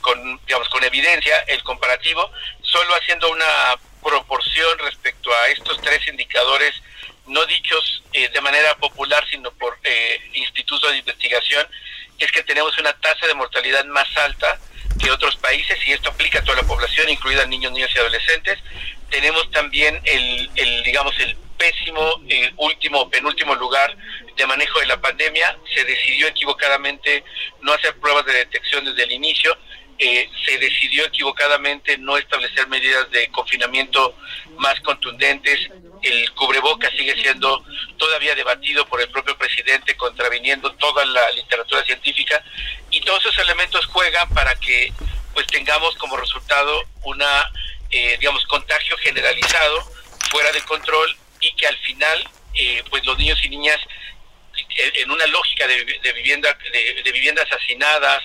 con, digamos, con evidencia el comparativo, solo haciendo una proporción respecto a estos tres indicadores, no dichos eh, de manera popular, sino por institutos de investigación, es que tenemos una tasa de mortalidad más alta que otros países y esto aplica a toda la población, incluida niños, niñas y adolescentes. Tenemos también el, el digamos, el pésimo eh, último, penúltimo lugar de manejo de la pandemia. Se decidió equivocadamente no hacer pruebas de detección desde el inicio. Eh, se decidió equivocadamente no establecer medidas de confinamiento más contundentes. El cubreboca sigue siendo todavía debatido por el propio presidente, contraviniendo toda la literatura científica. Y todos esos elementos juegan para que pues tengamos como resultado una, eh, digamos, contagio generalizado, fuera de control y que al final eh, pues los niños y niñas eh, en una lógica de, vivienda de, viviendas hacinadas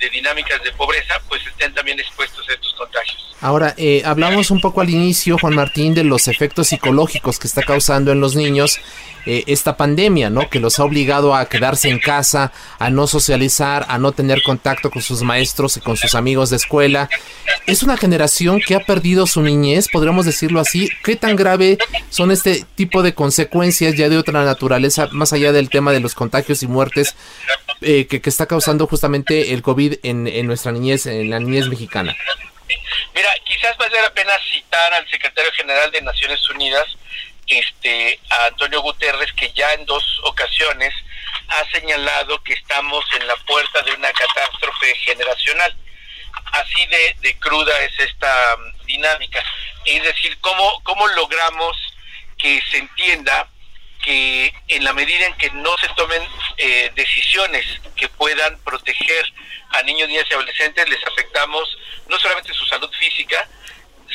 de dinámicas de pobreza, pues estén también expuestos a estos contagios. Ahora, eh, hablamos un poco al inicio, Juan Martín, de los efectos psicológicos que está causando en los niños eh, esta pandemia, ¿no? Que los ha obligado a quedarse en casa, a no socializar, a no tener contacto con sus maestros y con sus amigos de escuela. Es una generación que ha perdido su niñez, podríamos decirlo así. ¿Qué tan grave son este tipo de consecuencias ya de otra naturaleza, más allá del tema de los contagios y muertes eh, que, está causando justamente el COVID en, en nuestra niñez, en la niñez mexicana? Mira, quizás vale la pena citar al secretario general de Naciones Unidas, este, a Antonio Guterres, que ya en dos ocasiones ha señalado que estamos en la puerta de una catástrofe generacional. Así de, de cruda es esta um, dinámica. Es decir, ¿cómo, cómo logramos que se entienda que en la medida en que no se tomen eh, decisiones que puedan proteger a niños, niñas y adolescentes, les afectamos no solamente su salud física,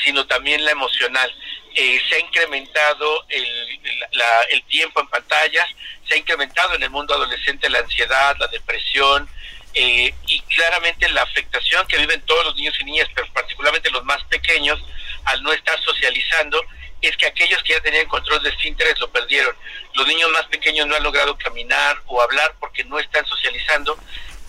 sino también la emocional. Eh, se ha incrementado el, el tiempo en pantallas, se ha incrementado en el mundo adolescente la ansiedad, la depresión, eh, y claramente la afectación que viven todos los niños y niñas, pero particularmente los más pequeños, al no estar socializando, es que aquellos que ya tenían control de esfínteres lo perdieron. Los niños más pequeños no han logrado caminar o hablar porque no están socializando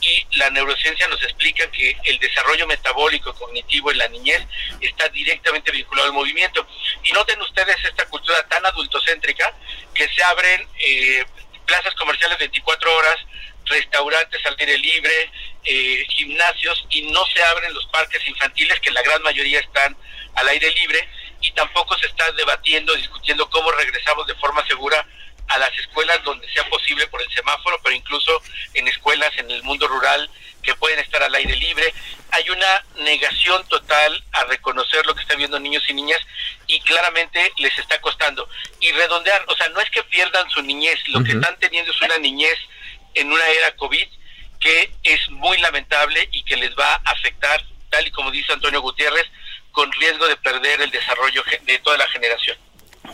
y la neurociencia nos explica que el desarrollo metabólico cognitivo en la niñez está directamente vinculado al movimiento. Y noten ustedes esta cultura tan adultocéntrica que se abren eh, plazas comerciales 24 horas, restaurantes al aire libre, eh, gimnasios y no se abren los parques infantiles que la gran mayoría están al aire libre y tampoco se está debatiendo, discutiendo cómo regresamos de forma segura a las escuelas donde sea posible por el semáforo, pero incluso escuelas en el mundo rural que pueden estar al aire libre. Hay una negación total a reconocer lo que están viendo niños y niñas y claramente les está costando. Y redondear, o sea, no es que pierdan su niñez, lo que están teniendo es una niñez en una era COVID que es muy lamentable y que les va a afectar, tal y como dice Antonio Gutiérrez, con riesgo de perder el desarrollo de toda la generación.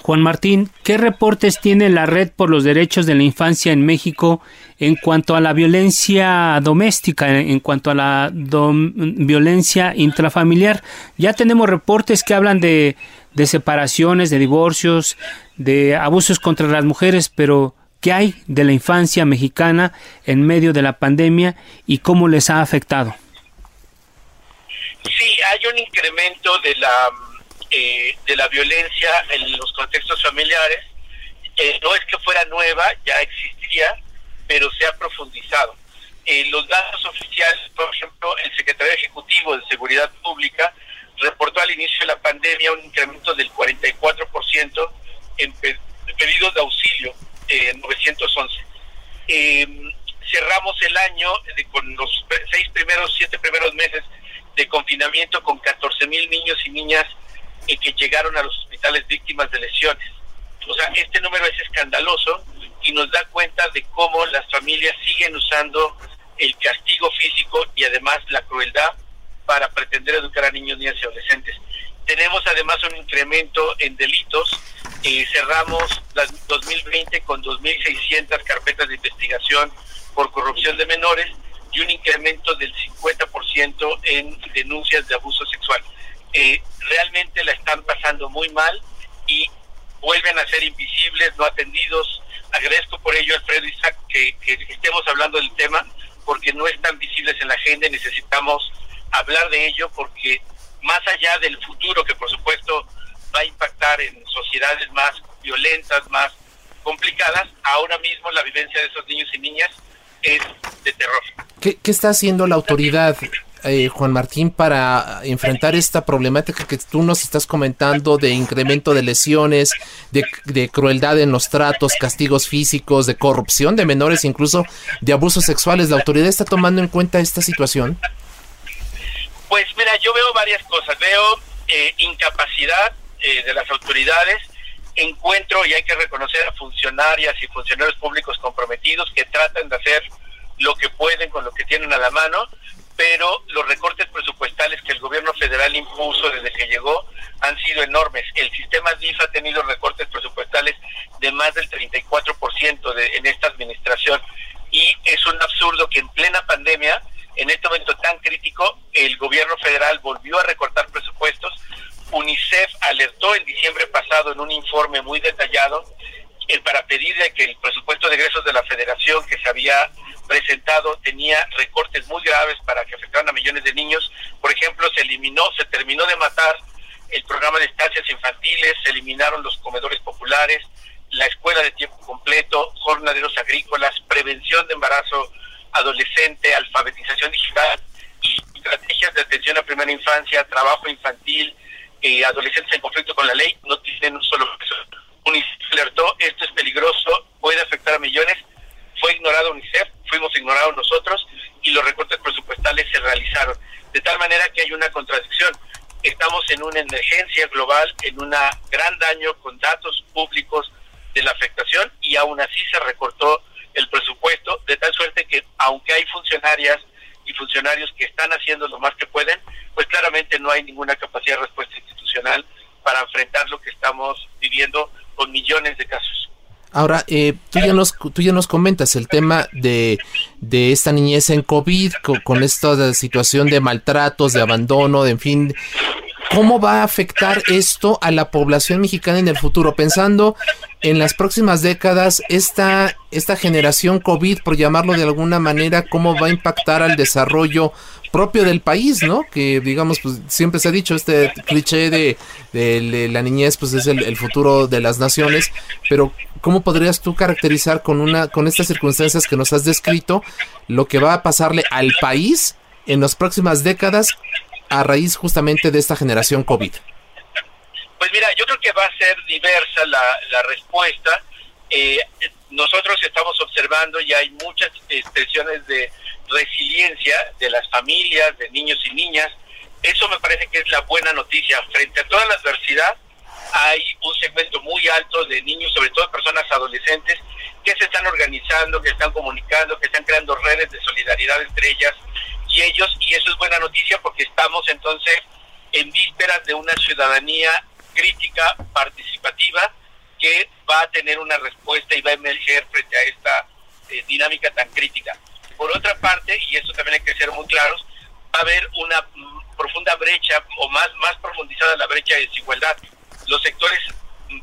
Juan Martín, ¿qué reportes tiene la Red por los Derechos de la Infancia en México en cuanto a la violencia doméstica, en cuanto a la violencia intrafamiliar? Ya tenemos reportes que hablan de, de separaciones, de divorcios, de abusos contra las mujeres, pero ¿qué hay de la infancia mexicana en medio de la pandemia y cómo les ha afectado? Sí, hay un incremento de la eh, de la violencia en los contextos familiares. Eh, no es que fuera nueva, ya existía, pero se ha profundizado. Eh, los datos oficiales, por ejemplo, el secretario ejecutivo de Seguridad Pública reportó al inicio de la pandemia un incremento del 44% en pedidos de auxilio en 911. cerramos el año con los seis primeros, siete primeros meses de confinamiento con 14 mil niños y niñas y que llegaron a los hospitales víctimas de lesiones. O sea, este número es escandaloso y nos da cuenta de cómo las familias siguen usando el castigo físico y además la crueldad para pretender educar a niños, niñas y adolescentes. Tenemos además un incremento en delitos. y cerramos 2020 con 2.600 carpetas de investigación por corrupción de menores y un incremento del 50% en denuncias de abuso sexual. Eh, realmente la están pasando muy mal y vuelven a ser invisibles, no atendidos. Agradezco por ello, Alfredo Isaac, que, que estemos hablando del tema, porque no están visibles en la agenda y necesitamos hablar de ello, porque más allá del futuro, que por supuesto va a impactar en sociedades más violentas, más complicadas, ahora mismo la vivencia de esos niños y niñas es de terror. ¿Qué, qué está haciendo la autoridad eh, Juan Martín, para enfrentar esta problemática que tú nos estás comentando de incremento de lesiones, de, crueldad en los tratos, castigos físicos, de corrupción de menores, incluso de abusos sexuales? ¿La autoridad está tomando en cuenta esta situación? Pues mira, yo veo varias cosas. Veo eh, incapacidad eh, de las autoridades, encuentro y hay que reconocer a funcionarias y funcionarios públicos comprometidos que tratan de hacer lo que pueden con lo que tienen a la mano, pero los recortes presupuestales que el gobierno federal impuso desde que llegó han sido enormes. El sistema DIF ha tenido recortes presupuestales de más del 34% de, en esta administración y es un absurdo que en plena pandemia, en este momento tan crítico, el gobierno federal volvió a recortar presupuestos. UNICEF alertó en diciembre pasado en un informe muy detallado eh, para pedirle que el presupuesto de egresos de la federación que se había presentado tenía recortes muy graves para que afectaran a millones de niños. Por ejemplo, se eliminó, se terminó de matar el programa de estancias infantiles, se eliminaron los comedores populares, la escuela de tiempo completo, jornaderos agrícolas, prevención de embarazo adolescente, alfabetización digital, estrategias de atención a primera infancia, trabajo infantil, eh, adolescentes en conflicto con la ley, no tienen un solo peso. UNICEF alertó, esto es peligroso, puede afectar a millones. Fue ignorado UNICEF, fuimos ignorados nosotros y los recortes presupuestales se realizaron. De tal manera que hay una contradicción. Estamos en una emergencia global, en un gran daño con datos públicos de la afectación y aún así se recortó el presupuesto, de tal suerte que aunque hay funcionarias y funcionarios que están haciendo lo más que pueden, pues claramente no hay ninguna capacidad de respuesta institucional para enfrentar lo que estamos viviendo con millones de casos. Ahora, eh, tú, ya nos, tú ya nos comentas el tema de, de esta niñez en COVID, con, esta situación de maltratos, de abandono, de en fin. ¿Cómo va a afectar esto a la población mexicana en el futuro? Pensando en las próximas décadas, esta, esta generación COVID, por llamarlo de alguna manera, ¿cómo va a impactar al desarrollo propio del país, ¿no? Que digamos, pues siempre se ha dicho este cliché de, la niñez, pues es el, futuro de las naciones, pero ¿cómo podrías tú caracterizar con una, con estas circunstancias que nos has descrito, lo que va a pasarle al país en las próximas décadas a raíz justamente de esta generación COVID? Pues mira, yo creo que va a ser diversa la, la respuesta. Eh, nosotros estamos observando y hay muchas expresiones de resiliencia de las familias, de niños y niñas. Eso me parece que es la buena noticia. Frente a toda la adversidad, hay un segmento muy alto de niños, sobre todo personas adolescentes, que se están organizando, que están comunicando, que están creando redes de solidaridad entre ellas y ellos, y eso es buena noticia porque estamos entonces en vísperas de una ciudadanía crítica, participativa, que va a tener una respuesta y va a emerger frente a esta eh, dinámica tan crítica. Por otra parte, y esto también hay que ser muy claros, va a haber una profunda brecha o más, más profundizada la brecha de desigualdad. Los sectores,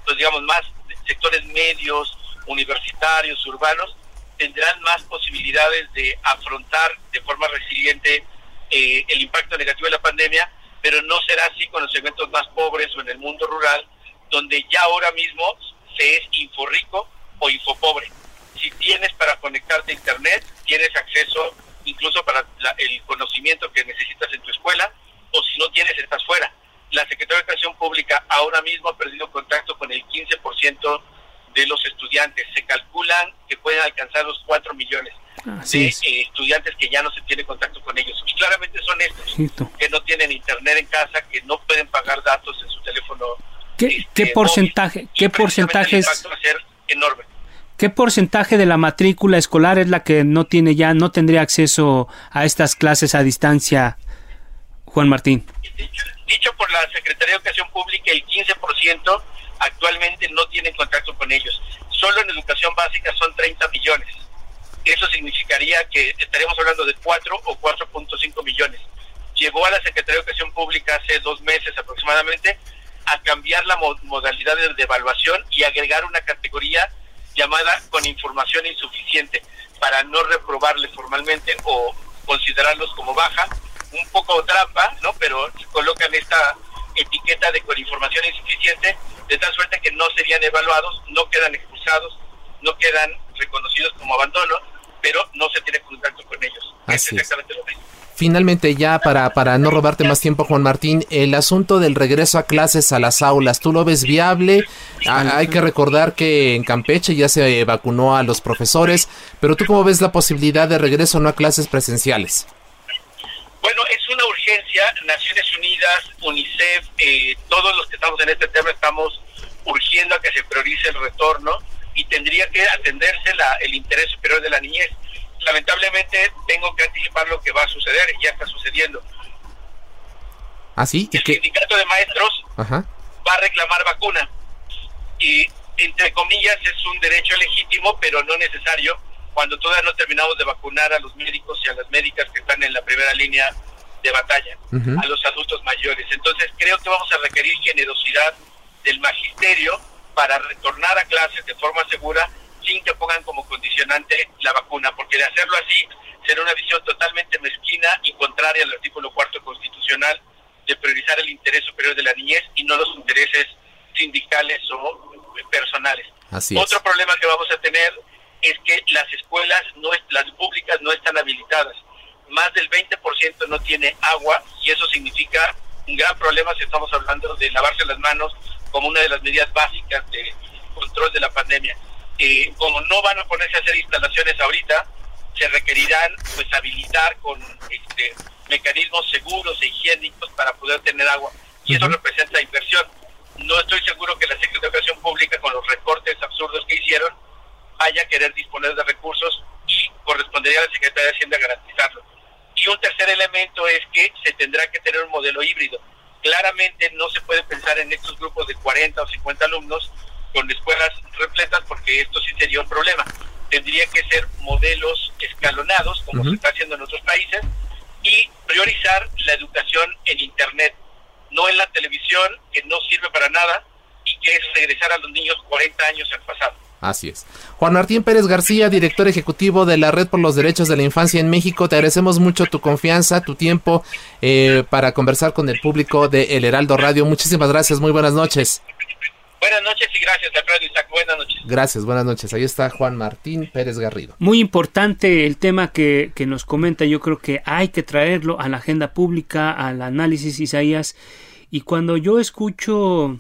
pues digamos, más sectores medios, universitarios, urbanos, tendrán más posibilidades de afrontar de forma resiliente eh, el impacto negativo de la pandemia, pero no será así con los segmentos más pobres o en el mundo rural, donde ya ahora mismo se es rico o pobre. Si tienes para conectarte a Internet, tienes acceso incluso para el conocimiento que necesitas en tu escuela, o si no tienes, estás fuera. La Secretaría de Educación Pública ahora mismo ha perdido contacto con el 15% de los estudiantes. Se calculan que pueden alcanzar los 4 millones de eh, estudiantes que ya no se tiene contacto con ellos. Y claramente son estos, que no tienen internet en casa, que no pueden pagar datos en su teléfono. ¿Qué, este, ¿qué porcentaje? ¿Qué porcentaje enorme. ¿Qué porcentaje de la matrícula escolar es la que no tiene ya, no tendría acceso a estas clases a distancia, Juan Martín? Dicho, por la Secretaría de Educación Pública, el 15% actualmente no tienen contacto con ellos. Solo en educación básica son 30 millones. Eso significaría que estaríamos hablando de 4 o 4.5 millones. Llegó a la Secretaría de Educación Pública hace dos meses aproximadamente a cambiar la modalidad de evaluación y agregar una categoría llamada con información insuficiente para no reprobarle formalmente o considerarlos como baja. Un poco trampa, ¿no? Pero colocan esta etiqueta de con información insuficiente de tal suerte que no serían evaluados, no quedan expulsados, no quedan reconocidos como abandono, pero no se tiene contacto con ellos. es exactamente lo mismo. Finalmente ya para, para no robarte más tiempo Juan Martín, el asunto del regreso a clases a las aulas, ¿tú lo ves viable? Ah, hay que recordar que en Campeche ya se vacunó a los profesores, pero ¿tú cómo ves la posibilidad de regreso no a clases presenciales? Bueno, es una urgencia. Naciones Unidas, UNICEF, eh, todos los que estamos en este tema estamos urgiendo a que se priorice el retorno y tendría que atenderse la, el interés superior de la niñez. Lamentablemente tengo que anticipar lo que va a suceder, y ya está sucediendo. ¿Ah, sí? El sindicato de maestros va a reclamar vacuna y, entre comillas, es un derecho legítimo, pero no necesario cuando todavía no terminamos de vacunar a los médicos y a las médicas que están en la primera línea de batalla, a los adultos mayores. Entonces creo que vamos a requerir generosidad del magisterio para retornar a clases de forma segura sin que pongan como condicionante la vacuna, porque de hacerlo así será una visión totalmente mezquina y contraria al artículo cuarto constitucional de priorizar el interés superior de la niñez y no los intereses sindicales o personales. Otro problema que vamos a tener es que las escuelas, no las públicas, no están habilitadas. Más del 20% no tiene agua y eso significa un gran problema si estamos hablando de lavarse las manos como una de las medidas básicas de control de la pandemia. Eh, como no van a ponerse a hacer instalaciones ahorita, se requerirán pues habilitar con este, mecanismos seguros e higiénicos para poder tener agua. Y eso representa inversión. No estoy seguro que la Secretaría de Educación Pública, con los recortes absurdos que hicieron, vaya a querer disponer de recursos y correspondería a la Secretaría de Hacienda garantizarlo. Y un tercer elemento es que se tendrá que tener un modelo híbrido. Claramente no se puede pensar en estos grupos de 40 o 50 alumnos con escuelas repletas porque esto sí sería un problema. Tendría que ser modelos escalonados, como se está haciendo en otros países, y priorizar la educación en Internet, no en la televisión, que no sirve para nada y que es regresar a los niños 40 años al pasado. Así es. Juan Martín Pérez García, director ejecutivo de la Red por los Derechos de la Infancia en México, te agradecemos mucho tu confianza, tu tiempo eh, para conversar con el público de El Heraldo Radio. Muchísimas gracias, muy buenas noches. Buenas noches y gracias, Alfredo Isaac. Buenas noches. Gracias, buenas noches. Ahí está Juan Martín Pérez Garrido. Muy importante el tema que, que nos comenta. Yo creo que hay que traerlo a la agenda pública, al análisis Isaías. Y cuando yo escucho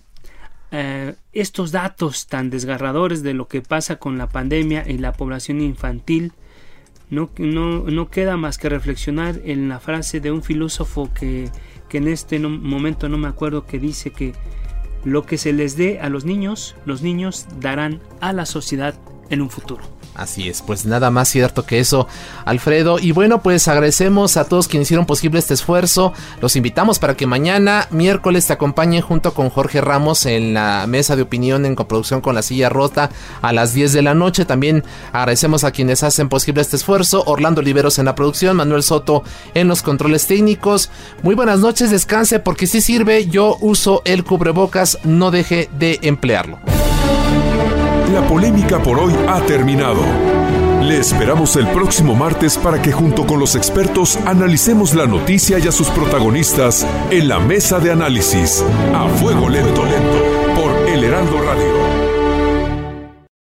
eh, estos datos tan desgarradores de lo que pasa con la pandemia y la población infantil, no, no, no queda más que reflexionar en la frase de un filósofo que, que en este momento no me acuerdo que dice que lo que se les dé a los niños, los niños darán a la sociedad en un futuro. Así es, pues nada más cierto que eso, Alfredo. Y bueno, pues agradecemos a todos quienes hicieron posible este esfuerzo. Los invitamos para que mañana, miércoles, te acompañen junto con Jorge Ramos en la mesa de opinión en coproducción con la silla rota a las 10 de la noche. También agradecemos a quienes hacen posible este esfuerzo. Orlando Oliveros en la producción, Manuel Soto en los controles técnicos. Muy buenas noches, descanse porque si sirve. Yo uso el cubrebocas, no deje de emplearlo. La polémica por hoy ha terminado. Le esperamos el próximo martes para que junto con los expertos analicemos la noticia y a sus protagonistas en la mesa de análisis a fuego lento, lento por El Heraldo Radio.